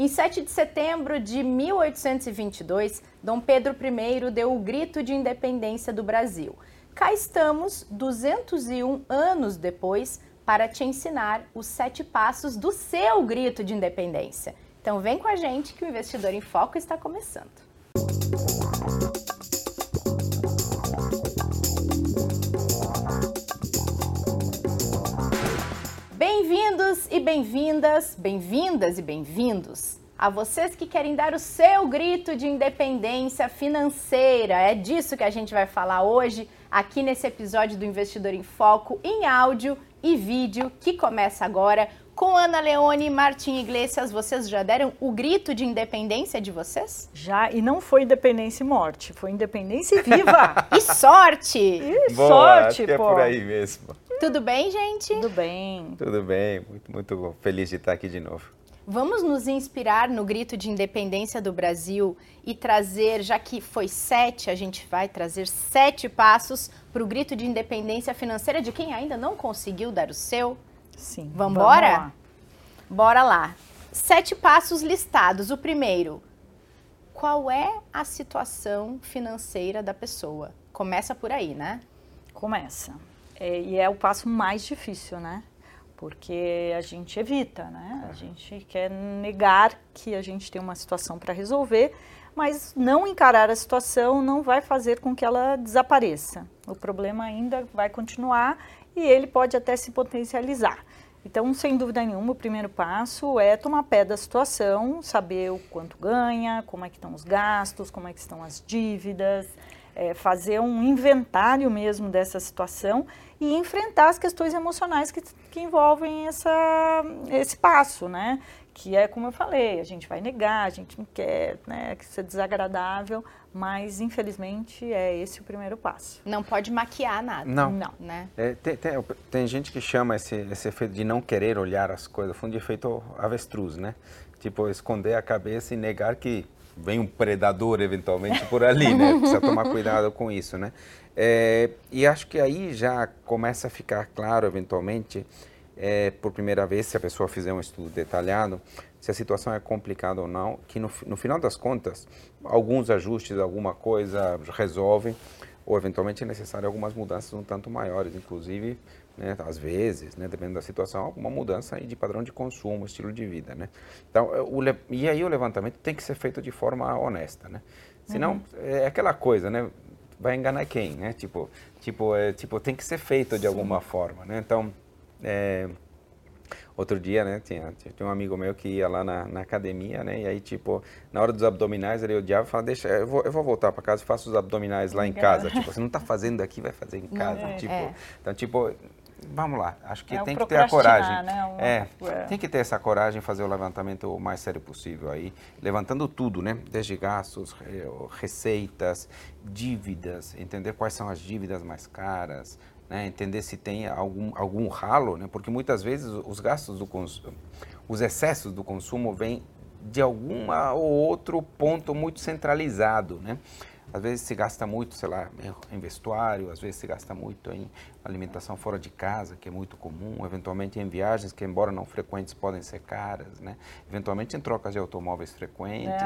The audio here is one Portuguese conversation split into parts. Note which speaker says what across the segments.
Speaker 1: Em 7 de setembro de 1822, Dom Pedro I deu o grito de independência do Brasil. Cá estamos, 201 anos depois, para te ensinar os sete passos do seu grito de independência. Então vem com a gente que o Investidor em Foco está começando. Bem-vindos e bem-vindas, bem-vindas e bem-vindos a vocês que querem dar o seu grito de independência financeira. É disso que a gente vai falar hoje aqui nesse episódio do Investidor em Foco em áudio e vídeo que começa agora com Ana Leone e Martim Iglesias. Vocês já deram o grito de independência de vocês?
Speaker 2: Já, e não foi independência e morte, foi independência e viva!
Speaker 1: e sorte!
Speaker 3: E Boa, sorte, acho pô! é por aí mesmo.
Speaker 1: Tudo bem, gente?
Speaker 2: Tudo bem.
Speaker 3: Tudo bem, muito, muito feliz de estar aqui de novo.
Speaker 1: Vamos nos inspirar no grito de independência do Brasil e trazer, já que foi sete, a gente vai trazer sete passos para o grito de independência financeira de quem ainda não conseguiu dar o seu?
Speaker 2: Sim.
Speaker 1: Vamos embora? Bora lá. Sete passos listados. O primeiro, qual é a situação financeira da pessoa? Começa por aí, né?
Speaker 2: Começa. É, e é o passo mais difícil, né? Porque a gente evita, né? A gente quer negar que a gente tem uma situação para resolver, mas não encarar a situação não vai fazer com que ela desapareça. O problema ainda vai continuar e ele pode até se potencializar. Então, sem dúvida nenhuma, o primeiro passo é tomar pé da situação, saber o quanto ganha, como é que estão os gastos, como é que estão as dívidas, é, fazer um inventário mesmo dessa situação e enfrentar as questões emocionais que, que envolvem essa, esse passo, né? Que é como eu falei, a gente vai negar, a gente não quer né, que isso é desagradável, mas infelizmente é esse o primeiro passo.
Speaker 1: Não pode maquiar nada.
Speaker 3: Não. não. Né? É, tem, tem, tem, gente que chama esse, esse efeito de não querer olhar as coisas, fundo de efeito avestruz, né? Tipo, esconder a cabeça e negar que vem um predador eventualmente por ali, né? Precisa tomar cuidado com isso, né? É, e acho que aí já começa a ficar claro, eventualmente, é, por primeira vez, se a pessoa fizer um estudo detalhado, se a situação é complicada ou não, que no, no final das contas, alguns ajustes, alguma coisa resolvem, ou eventualmente é necessário algumas mudanças um tanto maiores, inclusive né, às vezes, né, dependendo da situação, alguma mudança de padrão de consumo, estilo de vida, né? Então, é, o, e aí o levantamento tem que ser feito de forma honesta, né? Senão, uhum. é aquela coisa, né? Vai enganar quem, né? Tipo, tipo, é, tipo tem que ser feito de Sim. alguma forma, né? Então, é, outro dia, né, tinha, tinha um amigo meu que ia lá na, na, academia, né, e aí, tipo, na hora dos abdominais, ele odiava e falava, deixa, eu vou, eu vou voltar para casa e faço os abdominais lá em casa. Tipo, você não está fazendo aqui, vai fazer em casa. É, tipo, é. Então, tipo, vamos lá, acho que é tem que ter a coragem. Né? Uma... É, é, tem que ter essa coragem, fazer o levantamento o mais sério possível aí, levantando tudo, né? Desde gastos, receitas, dívidas, entender quais são as dívidas mais caras, né? entender se tem algum, algum ralo, né? Porque muitas vezes os gastos do consumo, os excessos do consumo vêm de algum ou outro ponto muito centralizado, né? Às vezes se gasta muito, sei lá, em vestuário, às vezes se gasta muito em alimentação fora de casa, que é muito comum, eventualmente em viagens que, embora não frequentes, podem ser caras, né? Eventualmente em trocas de automóveis frequentes.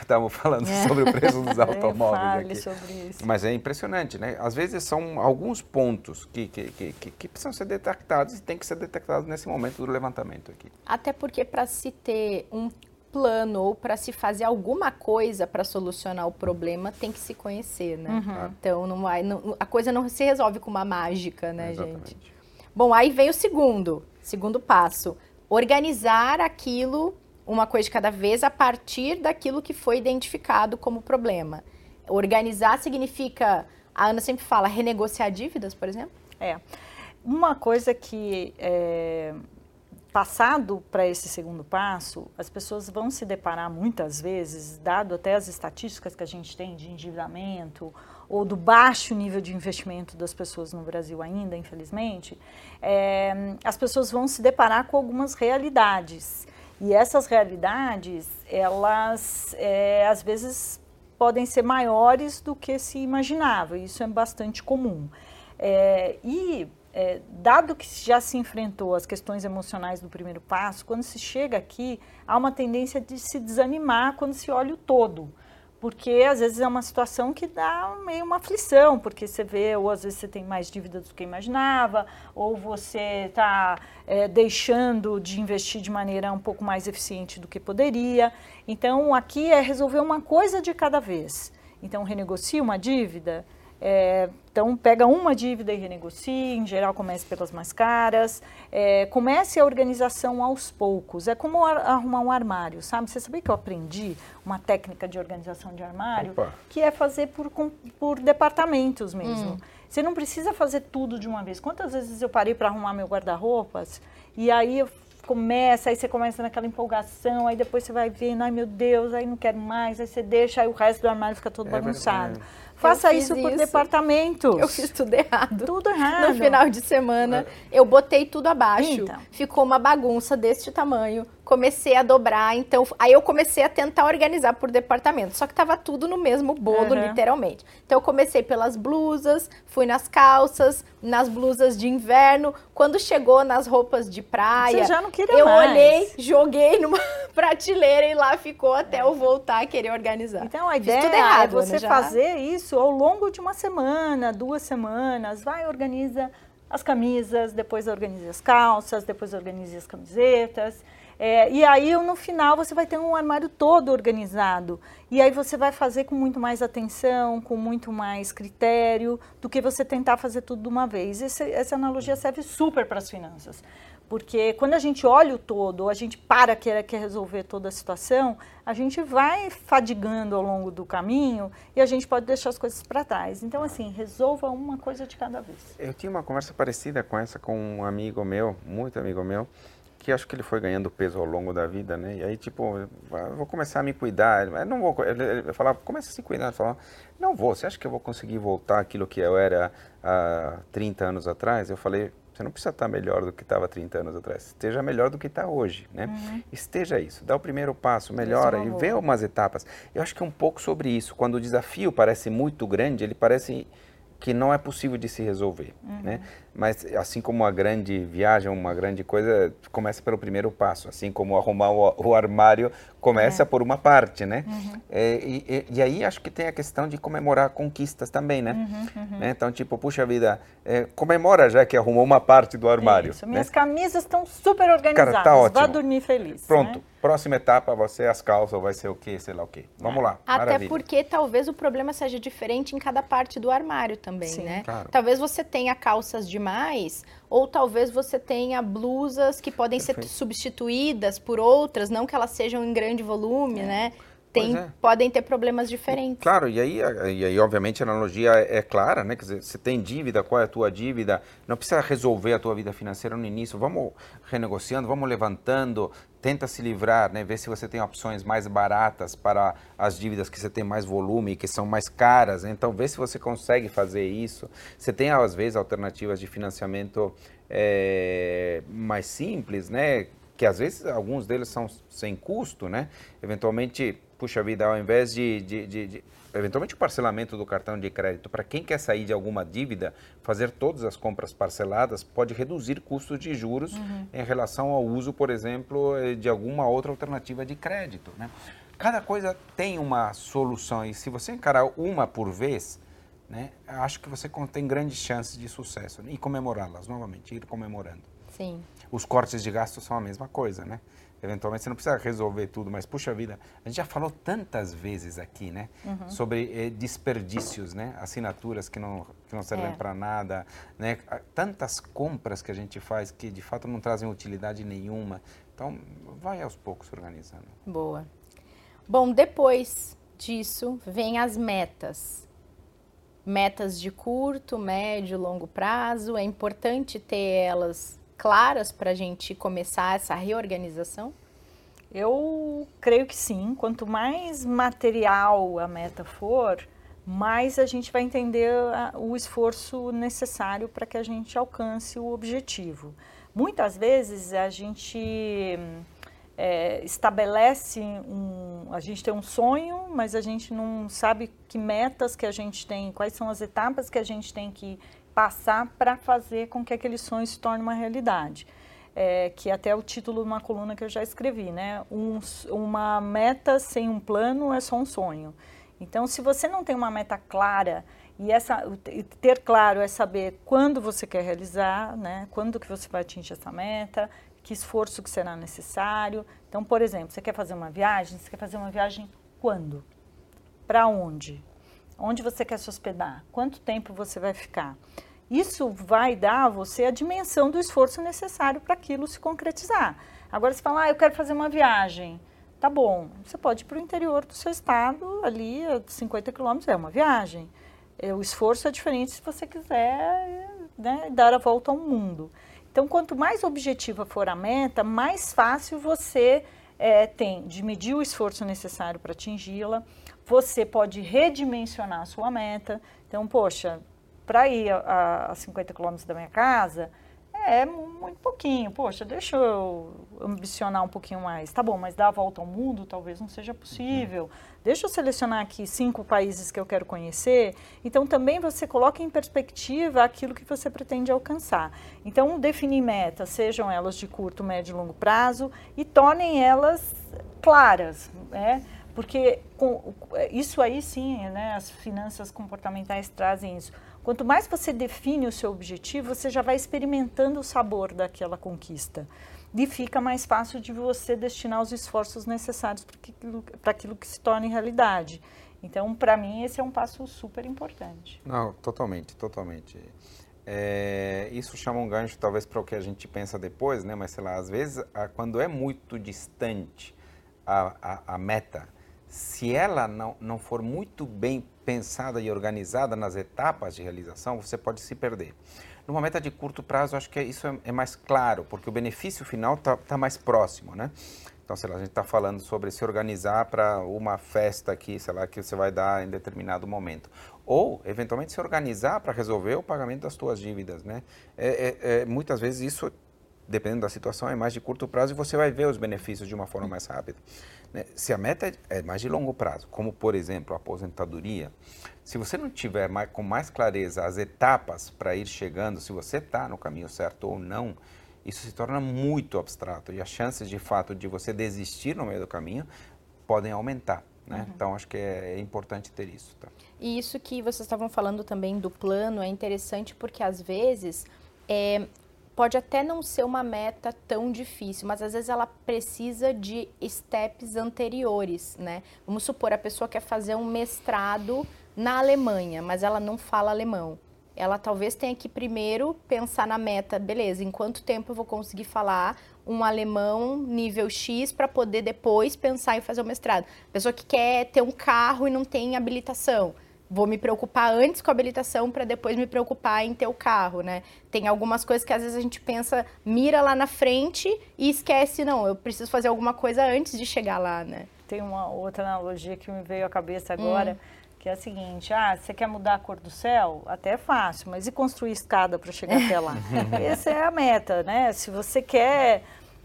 Speaker 3: Estávamos falando é. sobre o preço dos automóveis aqui.
Speaker 2: Sobre isso.
Speaker 3: Mas é impressionante, né? Às vezes são alguns pontos que, que, que, que, que precisam ser detectados e tem que ser detectados nesse momento do levantamento aqui.
Speaker 1: Até porque para se ter um plano ou para se fazer alguma coisa para solucionar o problema, tem que se conhecer, né? Uhum. Então não vai, não, a coisa não se resolve com uma mágica, né, Exatamente. gente? Bom, aí vem o segundo, segundo passo, organizar aquilo uma coisa de cada vez a partir daquilo que foi identificado como problema. Organizar significa, a Ana sempre fala, renegociar dívidas, por exemplo?
Speaker 2: É. Uma coisa que é, passado para esse segundo passo, as pessoas vão se deparar muitas vezes, dado até as estatísticas que a gente tem de endividamento ou do baixo nível de investimento das pessoas no Brasil ainda, infelizmente, é, as pessoas vão se deparar com algumas realidades. E essas realidades, elas é, às vezes podem ser maiores do que se imaginava. Isso é bastante comum. É, e é, dado que já se enfrentou as questões emocionais do primeiro passo, quando se chega aqui, há uma tendência de se desanimar quando se olha o todo. Porque às vezes é uma situação que dá meio uma aflição, porque você vê, ou às vezes você tem mais dívidas do que imaginava, ou você está é, deixando de investir de maneira um pouco mais eficiente do que poderia. Então aqui é resolver uma coisa de cada vez. Então renegocia uma dívida, é, então, pega uma dívida e renegocie, em geral comece pelas mais caras, é, comece a organização aos poucos. É como arrumar um armário, sabe? Você sabia que eu aprendi uma técnica de organização de armário? Opa. Que é fazer por, por departamentos mesmo. Hum. Você não precisa fazer tudo de uma vez. Quantas vezes eu parei para arrumar meu guarda-roupas e aí eu começa, aí você começa naquela empolgação, aí depois você vai vendo, ai meu Deus, aí não quero mais, aí você deixa, aí o resto do armário fica todo é bagunçado. Verdade. Faça isso por departamento.
Speaker 1: Eu fiz tudo errado.
Speaker 2: Tudo errado.
Speaker 1: No final de semana, é. eu botei tudo abaixo. Então. Ficou uma bagunça deste tamanho comecei a dobrar, então aí eu comecei a tentar organizar por departamento, só que tava tudo no mesmo bolo, uhum. literalmente. Então eu comecei pelas blusas, fui nas calças, nas blusas de inverno, quando chegou nas roupas de praia,
Speaker 2: Você já não queria
Speaker 1: eu
Speaker 2: mais.
Speaker 1: olhei, joguei numa prateleira e lá ficou até eu voltar a querer organizar.
Speaker 2: Então a ideia errado, é você né, fazer isso ao longo de uma semana, duas semanas, vai organiza as camisas, depois organiza as calças, depois organiza as camisetas. É, e aí, no final, você vai ter um armário todo organizado. E aí você vai fazer com muito mais atenção, com muito mais critério, do que você tentar fazer tudo de uma vez. Esse, essa analogia serve super para as finanças. Porque quando a gente olha o todo, a gente para quer, quer resolver toda a situação, a gente vai fadigando ao longo do caminho e a gente pode deixar as coisas para trás. Então, assim, resolva uma coisa de cada vez.
Speaker 3: Eu tinha uma conversa parecida com essa com um amigo meu, muito amigo meu, que acho que ele foi ganhando peso ao longo da vida, né? E aí, tipo, eu vou começar a me cuidar. Eu não vou. Ele, ele falava, começa a se cuidar. Ele falava, não vou. Você acha que eu vou conseguir voltar aquilo que eu era há 30 anos atrás? Eu falei, você não precisa estar melhor do que estava 30 anos atrás. Esteja melhor do que está hoje, né? Uhum. Esteja isso. Dá o primeiro passo, melhora e vê umas etapas. Eu acho que é um pouco sobre isso. Quando o desafio parece muito grande, ele parece que não é possível de se resolver, uhum. né? Mas assim como uma grande viagem, uma grande coisa, começa pelo primeiro passo. Assim como arrumar o, o armário começa é. por uma parte, né? Uhum. É, e, e, aí acho que tem a questão de comemorar conquistas também, né? Uhum, uhum. né? Então, tipo, puxa vida, é, comemora já que arrumou uma parte do armário. Isso,
Speaker 2: minhas né? camisas estão super organizadas. Cara, tá ótimo. Vá dormir feliz.
Speaker 3: Pronto.
Speaker 2: Né?
Speaker 3: Próxima etapa vai ser as calças, vai ser o quê, sei lá o quê. Vamos lá.
Speaker 1: Até
Speaker 3: maravilha.
Speaker 1: porque talvez o problema seja diferente em cada parte do armário também, Sim, né? Claro. Talvez você tenha calças demais, ou talvez você tenha blusas que podem Perfeito. ser substituídas por outras, não que elas sejam em grande volume, é. né? Tem, é. podem ter problemas diferentes.
Speaker 3: Claro, e aí, e aí obviamente a analogia é, é clara, né? Quer dizer, você tem dívida, qual é a tua dívida? Não precisa resolver a tua vida financeira no início, vamos renegociando, vamos levantando, tenta se livrar, né? Ver se você tem opções mais baratas para as dívidas que você tem mais volume, que são mais caras. Né? Então, vê se você consegue fazer isso. Você tem, às vezes, alternativas de financiamento é, mais simples, né? Que às vezes alguns deles são sem custo, né? Eventualmente puxa vida, ao invés de, de, de, de eventualmente o parcelamento do cartão de crédito, para quem quer sair de alguma dívida, fazer todas as compras parceladas pode reduzir custos de juros uhum. em relação ao uso, por exemplo, eh, de alguma outra alternativa de crédito. Né? Cada coisa tem uma solução e se você encarar uma por vez, né, acho que você tem grandes chances de sucesso e comemorá-las novamente, ir comemorando.
Speaker 1: Sim.
Speaker 3: Os cortes de gastos são a mesma coisa, né? Eventualmente você não precisa resolver tudo, mas puxa vida, a gente já falou tantas vezes aqui, né, uhum. sobre eh, desperdícios, né, assinaturas que não que não servem é. para nada, né, tantas compras que a gente faz que de fato não trazem utilidade nenhuma. Então, vai aos poucos organizando.
Speaker 1: Boa. Bom, depois disso vem as metas. Metas de curto, médio, longo prazo. É importante ter elas claras para a gente começar essa reorganização?
Speaker 2: Eu creio que sim. Quanto mais material a meta for, mais a gente vai entender o esforço necessário para que a gente alcance o objetivo. Muitas vezes a gente é, estabelece um, a gente tem um sonho, mas a gente não sabe que metas que a gente tem, quais são as etapas que a gente tem que passar para fazer com que aquele sonho se torne uma realidade. É, que até é o título de uma coluna que eu já escrevi, né? Um, uma meta sem um plano é só um sonho. Então, se você não tem uma meta clara e essa ter claro é saber quando você quer realizar, né? Quando que você vai atingir essa meta, que esforço que será necessário. Então, por exemplo, você quer fazer uma viagem, você quer fazer uma viagem quando? Para onde? Onde você quer se hospedar? Quanto tempo você vai ficar? Isso vai dar a você a dimensão do esforço necessário para aquilo se concretizar. Agora, você fala, ah, eu quero fazer uma viagem. Tá bom, você pode ir para o interior do seu estado, ali a 50 quilômetros, é uma viagem. É, o esforço é diferente se você quiser né, dar a volta ao mundo. Então, quanto mais objetiva for a meta, mais fácil você é, tem de medir o esforço necessário para atingi-la. Você pode redimensionar a sua meta. Então, poxa, para ir a, a 50 quilômetros da minha casa, é muito pouquinho. Poxa, deixa eu ambicionar um pouquinho mais. Tá bom, mas dar a volta ao mundo talvez não seja possível. Uhum. Deixa eu selecionar aqui cinco países que eu quero conhecer. Então, também você coloca em perspectiva aquilo que você pretende alcançar. Então, definir metas, sejam elas de curto, médio e longo prazo, e tornem elas claras, né? Porque com, isso aí sim, né, as finanças comportamentais trazem isso Quanto mais você define o seu objetivo, você já vai experimentando o sabor daquela conquista. E fica mais fácil de você destinar os esforços necessários para aquilo, aquilo que se torne realidade. Então, para mim, esse é um passo super importante.
Speaker 3: Não, totalmente, totalmente. É, isso chama um gancho, talvez, para o que a gente pensa depois, né? Mas, sei lá, às vezes, quando é muito distante a, a, a meta, se ela não, não for muito bem pensada e organizada nas etapas de realização, você pode se perder. Numa meta de curto prazo, acho que isso é, é mais claro, porque o benefício final está tá mais próximo, né? Então, sei lá, a gente está falando sobre se organizar para uma festa aqui, sei lá, que você vai dar em determinado momento. Ou, eventualmente, se organizar para resolver o pagamento das suas dívidas, né? É, é, é, muitas vezes isso, dependendo da situação, é mais de curto prazo e você vai ver os benefícios de uma forma mais rápida. Né? Se a meta é mais de longo prazo, como por exemplo a aposentadoria, se você não tiver mais, com mais clareza as etapas para ir chegando, se você está no caminho certo ou não, isso se torna muito abstrato e as chances de fato de você desistir no meio do caminho podem aumentar. Né? Uhum. Então acho que é, é, importante ter isso. Tá?
Speaker 1: E isso que vocês estavam falando também do plano é interessante porque às vezes é, pode até não ser uma meta tão difícil, mas às vezes ela precisa de steps anteriores, né? Vamos supor, a pessoa quer fazer um mestrado na Alemanha, mas ela não fala alemão. Ela talvez tenha que primeiro pensar na meta, beleza, em quanto tempo eu vou conseguir falar um alemão nível X para poder depois pensar em fazer o mestrado. Pessoa que quer ter um carro e não tem habilitação vou me preocupar antes com a habilitação para depois me preocupar em ter o carro, né? Tem algumas coisas que às vezes a gente pensa, mira lá na frente e esquece, não, eu preciso fazer alguma coisa antes de chegar lá, né?
Speaker 2: Tem uma outra analogia que me veio à cabeça agora, hum. que é a seguinte, ah, você quer mudar a cor do céu? Até é fácil, mas e construir escada para chegar até lá? Essa é a meta, né? Se você quer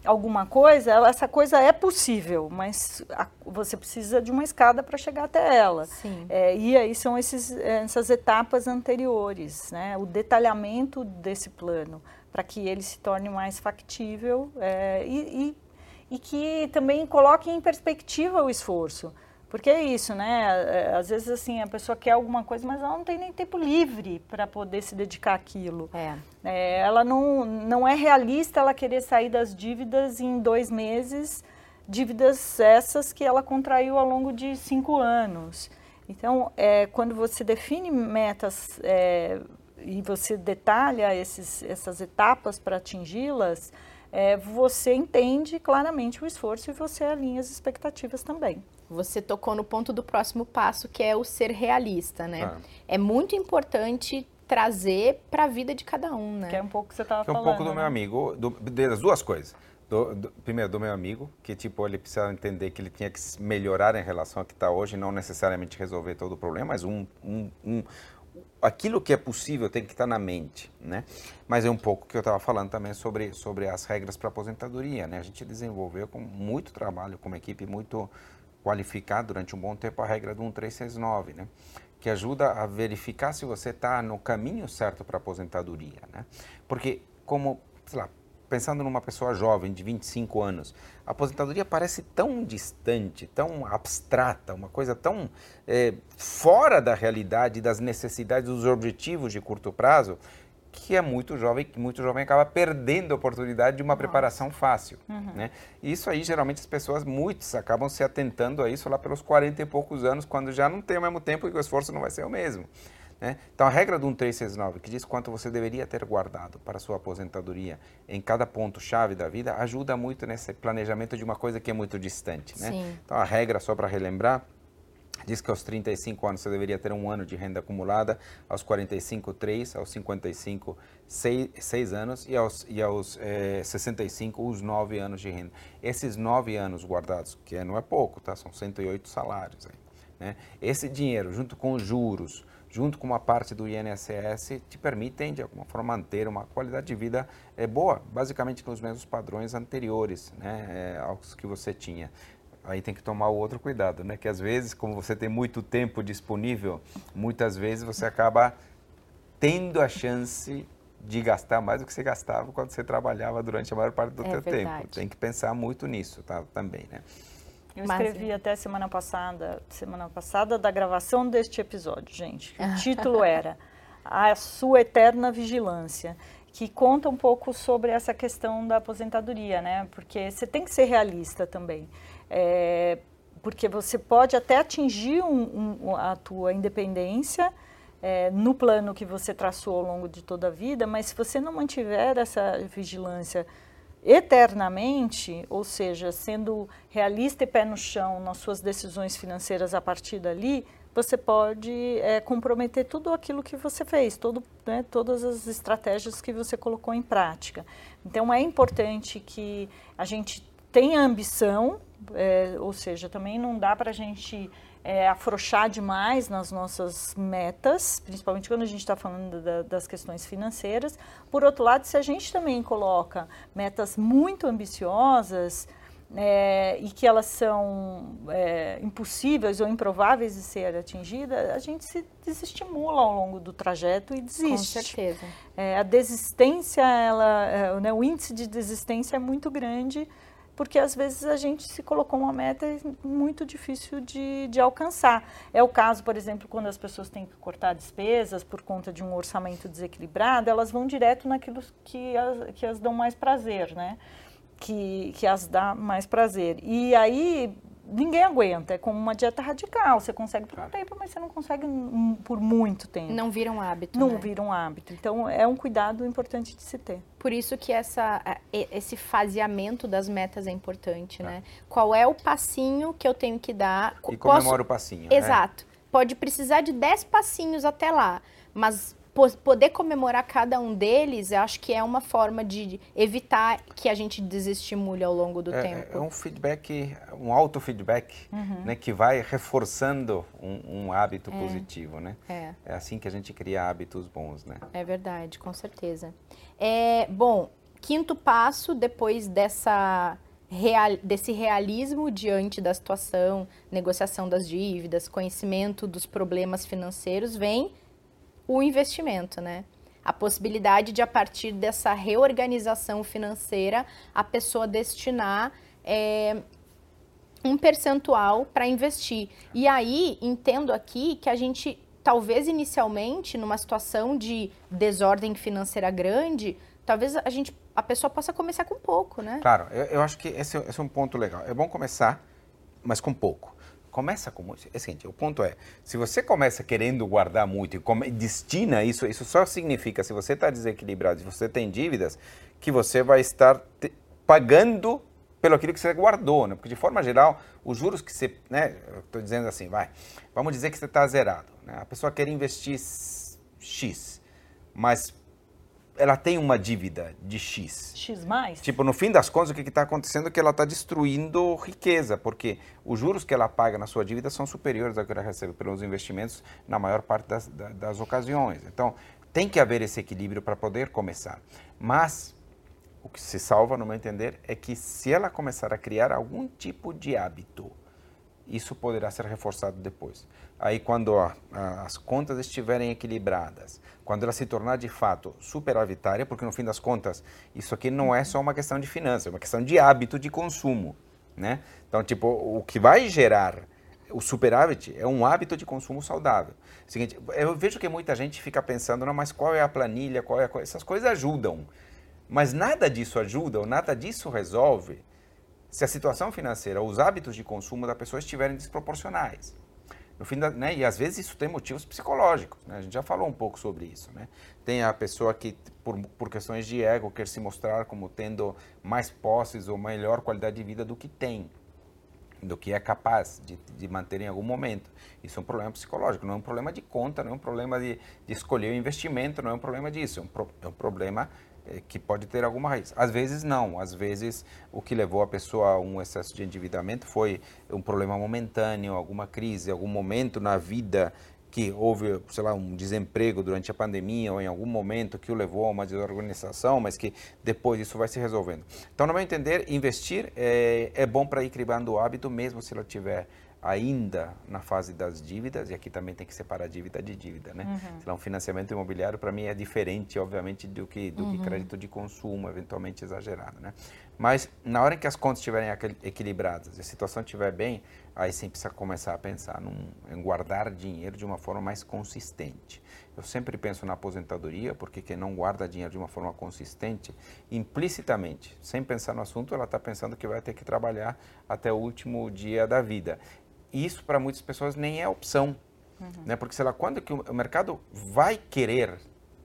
Speaker 2: alguma coisa, ela, essa coisa é possível, mas a, você precisa de uma escada para chegar até ela. É, e aí são esses, é, essas etapas anteriores, né? o detalhamento desse plano, para que ele se torne mais factível é, e, e, e que também coloque em perspectiva o esforço. Porque é isso, né? É, às vezes, assim, a pessoa quer alguma coisa, mas ela não tem nem tempo livre para poder se dedicar àquilo. É. é. ela não, não é realista ela querer sair das dívidas em dois meses, dívidas essas que ela contraiu ao longo de cinco anos. Então, é, quando você define metas é, e você detalha esses, essas etapas para atingi-las, é, você entende claramente o esforço e você alinha as expectativas também.
Speaker 1: Você tocou no ponto do próximo passo, que é o ser realista, né? Ah. É muito importante trazer para a vida de cada um, né?
Speaker 2: Que é um pouco que você estava
Speaker 3: falando.
Speaker 2: É
Speaker 3: um pouco do né? meu amigo, do, das duas coisas. Do, do, primeiro, do meu amigo, que tipo, ele precisa entender que ele tinha que melhorar em relação ao que está hoje, não necessariamente resolver todo o problema, mas um, um, um aquilo que é possível tem que estar na mente, né? Mas é um pouco que eu estava falando também sobre, sobre as regras para aposentadoria, né? A gente desenvolveu com muito trabalho, com uma equipe muito qualificar durante um bom tempo a regra do 1369, né? que ajuda a verificar se você está no caminho certo para a aposentadoria. Né? Porque, como, sei lá, pensando numa pessoa jovem de 25 anos, a aposentadoria parece tão distante, tão abstrata, uma coisa tão é, fora da realidade, das necessidades, dos objetivos de curto prazo, que é muito jovem, que muito jovem acaba perdendo a oportunidade de uma Nossa. preparação fácil. Uhum. Né? Isso aí, geralmente, as pessoas, muitos, acabam se atentando a isso lá pelos 40 e poucos anos, quando já não tem o mesmo tempo e o esforço não vai ser o mesmo. Né? Então, a regra do 1369, que diz quanto você deveria ter guardado para sua aposentadoria em cada ponto-chave da vida, ajuda muito nesse planejamento de uma coisa que é muito distante. Né? Então, a regra, só para relembrar, Diz que aos 35 anos você deveria ter um ano de renda acumulada, aos 45, 3, aos 55, 6, 6 anos e aos, e aos é, 65, os 9 anos de renda. Esses 9 anos guardados, que não é pouco, tá? são 108 salários. Aí, né? Esse dinheiro, junto com os juros, junto com uma parte do INSS, te permitem, de alguma forma, manter uma qualidade de vida é, boa, basicamente nos mesmos padrões anteriores né, é, aos que você tinha aí tem que tomar o outro cuidado, né? Que às vezes, como você tem muito tempo disponível, muitas vezes você acaba tendo a chance de gastar mais do que você gastava quando você trabalhava durante a maior parte do é seu tempo. Tem que pensar muito nisso, tá? Também, né?
Speaker 2: Eu escrevi Mas, até semana passada, semana passada da gravação deste episódio, gente. O título era A Sua Eterna Vigilância que conta um pouco sobre essa questão da aposentadoria, né? Porque você tem que ser realista também. É, porque você pode até atingir um, um, a tua independência é, no plano que você traçou ao longo de toda a vida, mas se você não mantiver essa vigilância eternamente, ou seja, sendo realista e pé no chão nas suas decisões financeiras a partir dali, você pode é, comprometer tudo aquilo que você fez, todo, né, todas as estratégias que você colocou em prática. Então é importante que a gente tenha ambição, é, ou seja, também não dá para a gente é, afrouxar demais nas nossas metas, principalmente quando a gente está falando da, das questões financeiras. Por outro lado, se a gente também coloca metas muito ambiciosas, é, e que elas são é, impossíveis ou improváveis de ser atingidas, a gente se desestimula ao longo do trajeto e desiste.
Speaker 1: Com certeza.
Speaker 2: É, a desistência, ela, é, né, o índice de desistência é muito grande porque às vezes a gente se colocou uma meta muito difícil de, de alcançar. É o caso, por exemplo, quando as pessoas têm que cortar despesas por conta de um orçamento desequilibrado, elas vão direto naquilo que as, que as dão mais prazer, né? Que, que as dá mais prazer. E aí ninguém aguenta. É como uma dieta radical. Você consegue por um tempo, mas você não consegue por muito tempo.
Speaker 1: Não vira um hábito.
Speaker 2: Não
Speaker 1: né?
Speaker 2: vira um hábito. Então é um cuidado importante de se ter.
Speaker 1: Por isso que essa, esse faseamento das metas é importante, tá. né? Qual é o passinho que eu tenho que dar?
Speaker 3: E comemora Posso... o passinho.
Speaker 1: Né? Exato. Né? Pode precisar de 10 passinhos até lá, mas poder comemorar cada um deles, eu acho que é uma forma de evitar que a gente desestimule ao longo do
Speaker 3: é,
Speaker 1: tempo.
Speaker 3: É um feedback, um auto-feedback, uhum. né, que vai reforçando um, um hábito é. positivo, né? É. é assim que a gente cria hábitos bons, né?
Speaker 1: É verdade, com certeza. É, bom, quinto passo, depois dessa Real, desse realismo diante da situação, negociação das dívidas, conhecimento dos problemas financeiros, vem o investimento, né? A possibilidade de, a partir dessa reorganização financeira, a pessoa destinar é, um percentual para investir. E aí, entendo aqui que a gente, talvez inicialmente, numa situação de desordem financeira grande, talvez a gente, a pessoa possa começar com pouco, né?
Speaker 3: Claro, eu, eu acho que esse, esse é um ponto legal. É bom começar, mas com pouco. Começa com muito. É seguinte, o ponto é, se você começa querendo guardar muito e come, destina isso, isso só significa, se você está desequilibrado, se você tem dívidas, que você vai estar te, pagando pelo aquilo que você guardou, né? Porque de forma geral, os juros que você, né? Estou dizendo assim, vai. Vamos dizer que você está zerado, né? A pessoa quer investir x, mas ela tem uma dívida de X.
Speaker 2: X mais?
Speaker 3: Tipo, no fim das contas, o que está acontecendo é que ela está destruindo riqueza, porque os juros que ela paga na sua dívida são superiores ao que ela recebe pelos investimentos na maior parte das, das ocasiões. Então, tem que haver esse equilíbrio para poder começar. Mas, o que se salva, no meu entender, é que se ela começar a criar algum tipo de hábito isso poderá ser reforçado depois. Aí, quando a, as contas estiverem equilibradas, quando ela se tornar de fato superavitária, porque no fim das contas, isso aqui não é só uma questão de finanças, é uma questão de hábito de consumo. Né? Então, tipo, o que vai gerar o superávit é um hábito de consumo saudável. Seguinte, eu vejo que muita gente fica pensando, não, mas qual é a planilha, qual é a... essas coisas ajudam. Mas nada disso ajuda ou nada disso resolve se a situação financeira os hábitos de consumo da pessoa estiverem desproporcionais. No fim da, né, e às vezes isso tem motivos psicológicos, né? a gente já falou um pouco sobre isso. Né? Tem a pessoa que, por, por questões de ego, quer se mostrar como tendo mais posses ou melhor qualidade de vida do que tem do que é capaz de, de, manter em algum momento. Isso é um problema psicológico, não é um problema de conta, não é um problema de, de escolher o investimento, não é um problema disso, é um, pro, é um problema que pode ter alguma raiz. Às vezes não, às vezes o que levou a pessoa a um excesso de endividamento foi um problema momentâneo, alguma crise, algum momento na vida que houve, sei lá, um desemprego durante a pandemia ou em algum momento que o levou a uma desorganização, mas que depois isso vai se resolvendo. Então, no meu entender, investir é, é bom para ir criando o hábito, mesmo se ela tiver ainda na fase das dívidas, e aqui também tem que separar dívida de dívida, né? Uhum. um financiamento imobiliário para mim é diferente, obviamente, do que do uhum. que crédito de consumo, eventualmente exagerado, né? Mas na hora em que as contas estiverem equilibradas, a situação estiver bem, aí sim precisa começar a pensar num, em guardar dinheiro de uma forma mais consistente. Eu sempre penso na aposentadoria, porque quem não guarda dinheiro de uma forma consistente, implicitamente, sem pensar no assunto, ela está pensando que vai ter que trabalhar até o último dia da vida isso para muitas pessoas nem é opção. Uhum. Né? Porque, sei lá, quando que o mercado vai querer,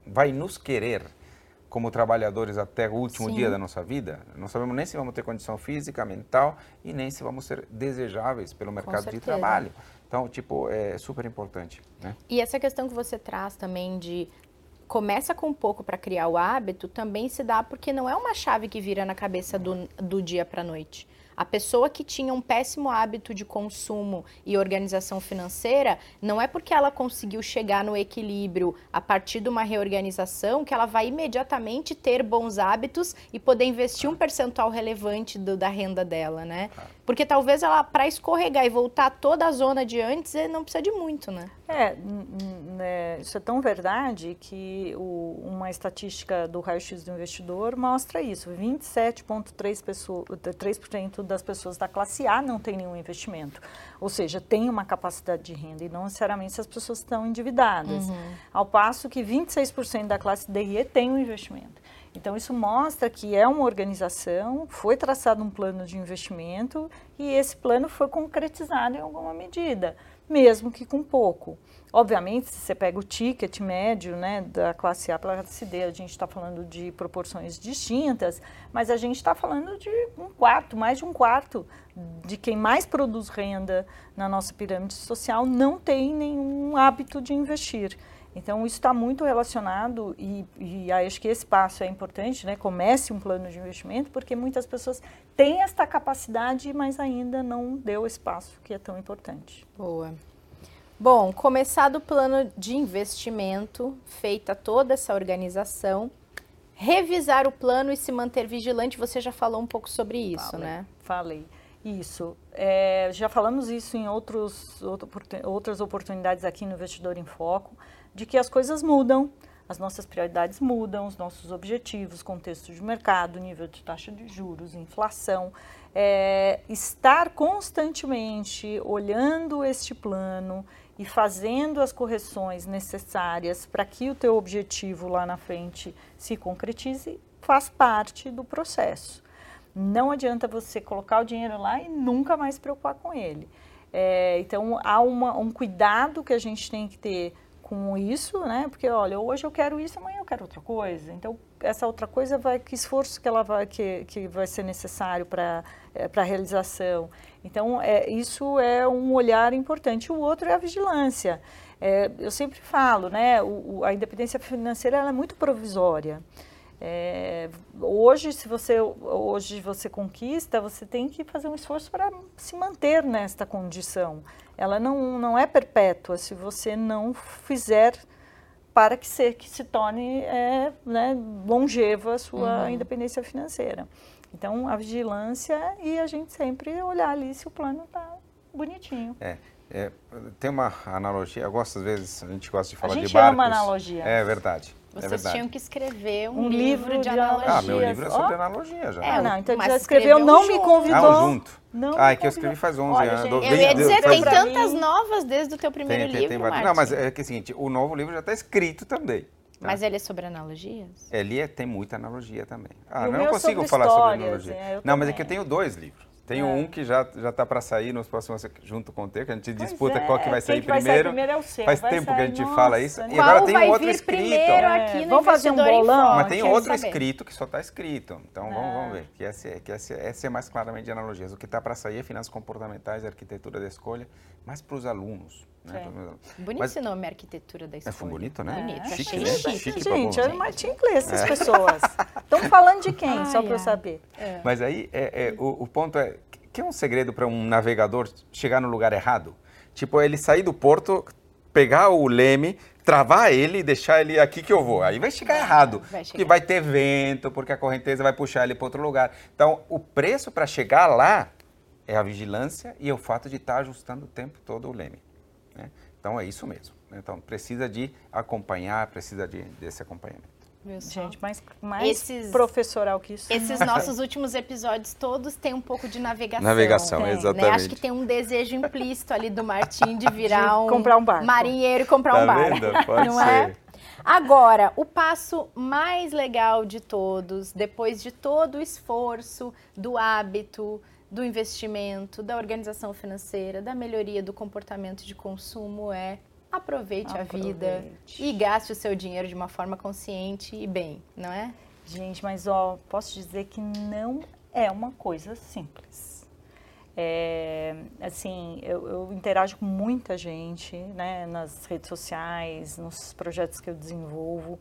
Speaker 3: vai nos querer como trabalhadores até o último Sim. dia da nossa vida, não sabemos nem se vamos ter condição física, mental e nem se vamos ser desejáveis pelo mercado de trabalho. Então, tipo, é super importante. Né?
Speaker 1: E essa questão que você traz também de começa com pouco para criar o hábito, também se dá porque não é uma chave que vira na cabeça do, do dia para a noite. A pessoa que tinha um péssimo hábito de consumo e organização financeira, não é porque ela conseguiu chegar no equilíbrio a partir de uma reorganização que ela vai imediatamente ter bons hábitos e poder investir um percentual relevante do, da renda dela, né? Porque talvez ela, para escorregar e voltar toda a zona de antes, não precisa de muito, né?
Speaker 2: É, né, isso é tão verdade que o, uma estatística do raio-x do investidor mostra isso. 27,3% das pessoas da classe A não tem nenhum investimento. Ou seja, tem uma capacidade de renda e não necessariamente as pessoas estão endividadas. Uhum. Ao passo que 26% da classe D e E tem um investimento. Então, isso mostra que é uma organização, foi traçado um plano de investimento e esse plano foi concretizado em alguma medida, mesmo que com pouco. Obviamente, se você pega o ticket médio né, da classe A para a classe D, a gente está falando de proporções distintas, mas a gente está falando de um quarto, mais de um quarto de quem mais produz renda na nossa pirâmide social não tem nenhum hábito de investir. Então, isso está muito relacionado e, e acho que esse passo é importante, né? Comece um plano de investimento, porque muitas pessoas têm esta capacidade, mas ainda não deu esse passo que é tão importante.
Speaker 1: Boa. Bom, começado o plano de investimento, feita toda essa organização, revisar o plano e se manter vigilante, você já falou um pouco sobre isso,
Speaker 2: falei,
Speaker 1: né?
Speaker 2: Falei. Isso. É, já falamos isso em outros, outras oportunidades aqui no Investidor em Foco de que as coisas mudam, as nossas prioridades mudam, os nossos objetivos, contexto de mercado, nível de taxa de juros, inflação. É, estar constantemente olhando este plano e fazendo as correções necessárias para que o teu objetivo lá na frente se concretize faz parte do processo. Não adianta você colocar o dinheiro lá e nunca mais se preocupar com ele. É, então, há uma, um cuidado que a gente tem que ter com isso, né? Porque olha, hoje eu quero isso, amanhã eu quero outra coisa. Então essa outra coisa vai que esforço que ela vai que, que vai ser necessário para é, para realização. Então é, isso é um olhar importante. O outro é a vigilância. É, eu sempre falo, né? O, a independência financeira é muito provisória. É, hoje, se você hoje você conquista, você tem que fazer um esforço para se manter nesta condição. Ela não, não é perpétua se você não fizer para que se, que se torne é, né, longeva a sua uhum. independência financeira. Então, a vigilância e a gente sempre olhar ali se o plano está bonitinho.
Speaker 3: É. É, tem uma analogia, eu gosto às vezes, a gente gosta de falar
Speaker 2: a gente
Speaker 3: de barcos.
Speaker 2: ama analogia.
Speaker 3: É verdade.
Speaker 1: Vocês
Speaker 3: é
Speaker 1: tinham que escrever um,
Speaker 2: Um
Speaker 1: livro,
Speaker 2: livro
Speaker 1: de
Speaker 2: de
Speaker 1: analogias.
Speaker 3: Ah, meu livro é sobre
Speaker 2: Ó.
Speaker 3: analogia já.
Speaker 1: É,
Speaker 2: Ah, não, então
Speaker 1: mas
Speaker 2: já escreveu,
Speaker 1: escreveu
Speaker 2: não me convidou.
Speaker 3: Ah, um junto.
Speaker 2: Não
Speaker 3: ah, é que eu escrevi faz 11
Speaker 2: Olha,
Speaker 3: anos.
Speaker 2: gente,
Speaker 1: Eu ia dizer,
Speaker 3: faz-
Speaker 1: tem tantas
Speaker 2: mim-
Speaker 1: novas desde o teu primeiro
Speaker 3: tem, tem,
Speaker 1: livro,
Speaker 3: tem. Não, mas é que é o seguinte, o novo livro já está escrito também. tá?
Speaker 1: Mas ele é sobre analogias?
Speaker 3: Ele é- tem muita analogia também. Ah,
Speaker 2: E
Speaker 3: eu não consigo
Speaker 2: sobre
Speaker 3: falar sobre analogia.
Speaker 2: é,
Speaker 3: não, mas é
Speaker 2: também.
Speaker 3: que eu tenho dois livros. Tenho
Speaker 2: É.
Speaker 3: um que já já está para sair nos próximos junto com o teu, que a gente
Speaker 2: Pois
Speaker 3: disputa
Speaker 2: é,
Speaker 3: qual que vai
Speaker 2: quem
Speaker 3: sair
Speaker 2: que vai sair
Speaker 3: primeiro.
Speaker 2: primeiro é o seu,
Speaker 3: Faz
Speaker 2: vai
Speaker 3: tempo que a
Speaker 2: sair-
Speaker 3: gente
Speaker 2: nossa,
Speaker 3: fala isso.
Speaker 2: né?
Speaker 3: E
Speaker 1: Qual
Speaker 3: agora tem um outro escrito.
Speaker 1: primeiro
Speaker 2: É,
Speaker 1: aqui no
Speaker 2: vamos fazer um bolão?
Speaker 3: Mas tem outro
Speaker 1: saber.
Speaker 3: escrito que só está escrito. Então vamos,
Speaker 2: Ah.
Speaker 3: vamos ver. Que esse, é- que esse, esse é mais claramente de analogias. O que está para sair é finanças comportamentais arquitetura da escolha, mais para os alunos. Né? Para os meus alunos.
Speaker 1: Bonito
Speaker 3: Mas-
Speaker 1: esse nome, arquitetura da escola.
Speaker 3: foi bonito, né?
Speaker 1: Bonito,
Speaker 3: Chique,
Speaker 1: achei
Speaker 3: né?
Speaker 1: chique.
Speaker 3: Chique
Speaker 2: Gente, eu não tinha inglês essas pessoas. Estão falando de quem,
Speaker 1: Ai,
Speaker 2: só para eu saber.
Speaker 3: Mas aí é, é, o, o ponto é que é um segredo para um navegador chegar no lugar errado. Tipo, ele sair do porto, pegar o leme, travar ele e deixar ele aqui que eu vou. Aí vai chegar errado.
Speaker 1: vai
Speaker 3: Porque
Speaker 1: chegar.
Speaker 3: vai ter vento, porque a correnteza vai puxar ele para outro lugar. Então, o preço para chegar lá é a vigilância e é o fato de estar ajustando o tempo todo o leme. Né? Então, é isso mesmo. né? Então, precisa de acompanhar, precisa de, desse acompanhamento.
Speaker 2: Gente, mais, mais
Speaker 1: Esses-
Speaker 2: professoral que isso.
Speaker 1: Esses nossos últimos episódios todos têm um pouco de navegação.
Speaker 3: Navegação,
Speaker 1: Tem, né?
Speaker 3: exatamente.
Speaker 1: Acho que tem um desejo implícito ali do Martim de virar
Speaker 2: De
Speaker 1: um,
Speaker 2: comprar um barco.
Speaker 1: marinheiro e comprar
Speaker 3: Tá
Speaker 1: um barco.
Speaker 3: vendo? Pode
Speaker 1: não
Speaker 3: ser.
Speaker 1: é? Agora, o passo mais legal de todos, depois de todo o esforço do hábito, do investimento, da organização financeira, da melhoria do comportamento de consumo é aproveite, a vida
Speaker 2: Aproveite.
Speaker 1: e gaste o seu dinheiro de uma forma consciente e bem, não é?
Speaker 2: Gente, mas ó, posso dizer que não é uma coisa simples. É, assim, eu, eu interajo com muita gente, né, nas redes sociais, nos projetos que eu desenvolvo.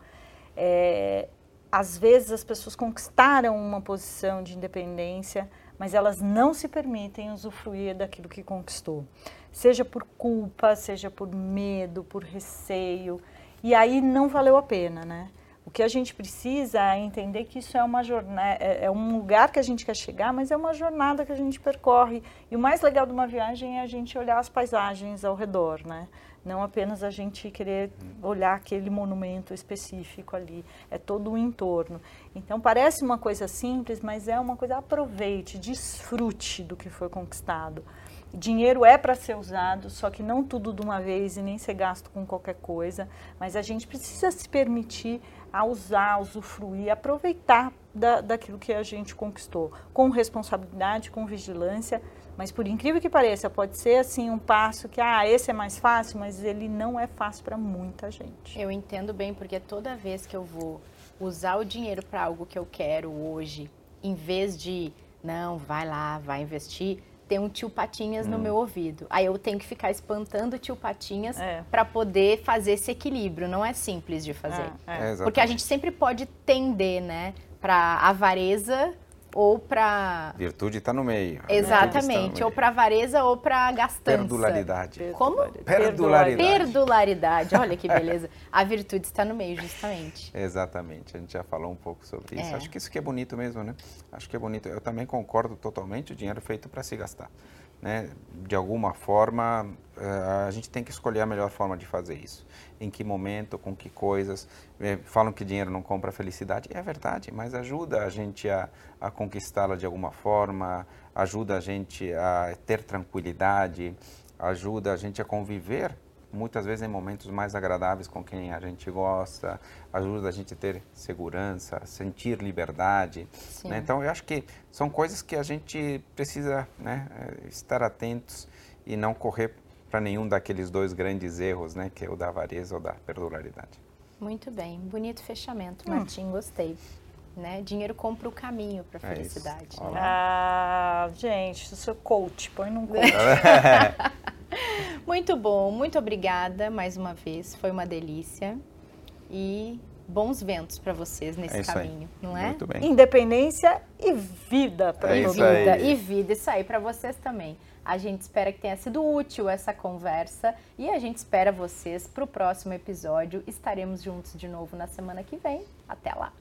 Speaker 2: É, às vezes as pessoas conquistaram uma posição de independência, mas elas não se permitem usufruir daquilo que conquistou. Seja por culpa, seja por medo, por receio. E aí não valeu a pena, né? O que a gente precisa é entender que isso é uma jornada, é é um lugar que a gente quer chegar, mas é uma jornada que a gente percorre. E o mais legal de uma viagem é a gente olhar as paisagens ao redor, né? Não apenas a gente querer olhar aquele monumento específico ali, é todo o entorno. Então parece uma coisa simples, mas é uma coisa aproveite, desfrute do que foi conquistado. Dinheiro é para ser usado, só que não tudo de uma vez e nem ser gasto com qualquer coisa, mas a gente precisa se permitir a usar, usufruir, aproveitar da, daquilo que a gente conquistou, com responsabilidade, com vigilância, mas por incrível que pareça, pode ser assim um passo que, ah, esse é mais fácil, mas ele não é fácil para muita gente.
Speaker 1: Eu entendo bem, porque toda vez que eu vou usar o dinheiro para algo que eu quero hoje, em vez de, não, vai lá, vai investir, tem um tio Patinhas no meu ouvido. Aí eu tenho que ficar espantando o tio Patinhas
Speaker 2: É.
Speaker 1: para poder fazer esse equilíbrio. Não é simples de fazer.
Speaker 2: É, é.
Speaker 3: É,
Speaker 1: Porque a gente sempre pode tender, né, para avareza ou para
Speaker 3: Virtude está no meio. Está
Speaker 1: Exatamente,
Speaker 3: no
Speaker 1: ou
Speaker 3: meio.
Speaker 1: para avareza ou para gastança.
Speaker 3: Perdularidade.
Speaker 1: Como?
Speaker 3: Perdularidade.
Speaker 1: Perdularidade, olha que beleza. A virtude está no meio, justamente.
Speaker 3: Exatamente, a gente já falou um pouco sobre isso.
Speaker 1: É.
Speaker 3: Acho que isso que é bonito mesmo, né? Acho que é bonito. Eu também concordo totalmente, o dinheiro é feito para se gastar. Né? De alguma forma, eh, a gente tem que escolher a melhor forma de fazer isso. Em que momento, com que coisas. Eh, Falam que dinheiro não compra felicidade, é verdade, mas ajuda a gente a, a conquistá-la de alguma forma, ajuda a gente a ter tranquilidade, ajuda a gente a conviver muitas vezes em momentos mais agradáveis com quem a gente gosta, ajuda a gente a ter segurança, sentir liberdade. Né? Então, eu acho que são coisas que a gente precisa né, eh, estar atentos e não correr para nenhum daqueles dois grandes erros, né, que é o da avareza ou da perdularidade.
Speaker 1: Muito bem, bonito fechamento,
Speaker 3: Hum.
Speaker 1: Martim, gostei. Né? Dinheiro compra o caminho para a
Speaker 3: É
Speaker 1: felicidade. Né?
Speaker 2: Ah, gente, o seu coach, põe num coach.
Speaker 1: Muito bom, muito obrigada mais uma vez, foi uma delícia. E bons ventos para vocês nesse
Speaker 3: É isso aí.
Speaker 1: caminho, não é?
Speaker 3: Muito bem.
Speaker 2: Independência e vida para
Speaker 3: É
Speaker 1: e vida,
Speaker 3: aí.
Speaker 1: e vida, isso aí para vocês também. A gente espera que tenha sido útil essa conversa e a gente espera vocês para o próximo episódio. Estaremos juntos de novo na semana que vem. Até lá!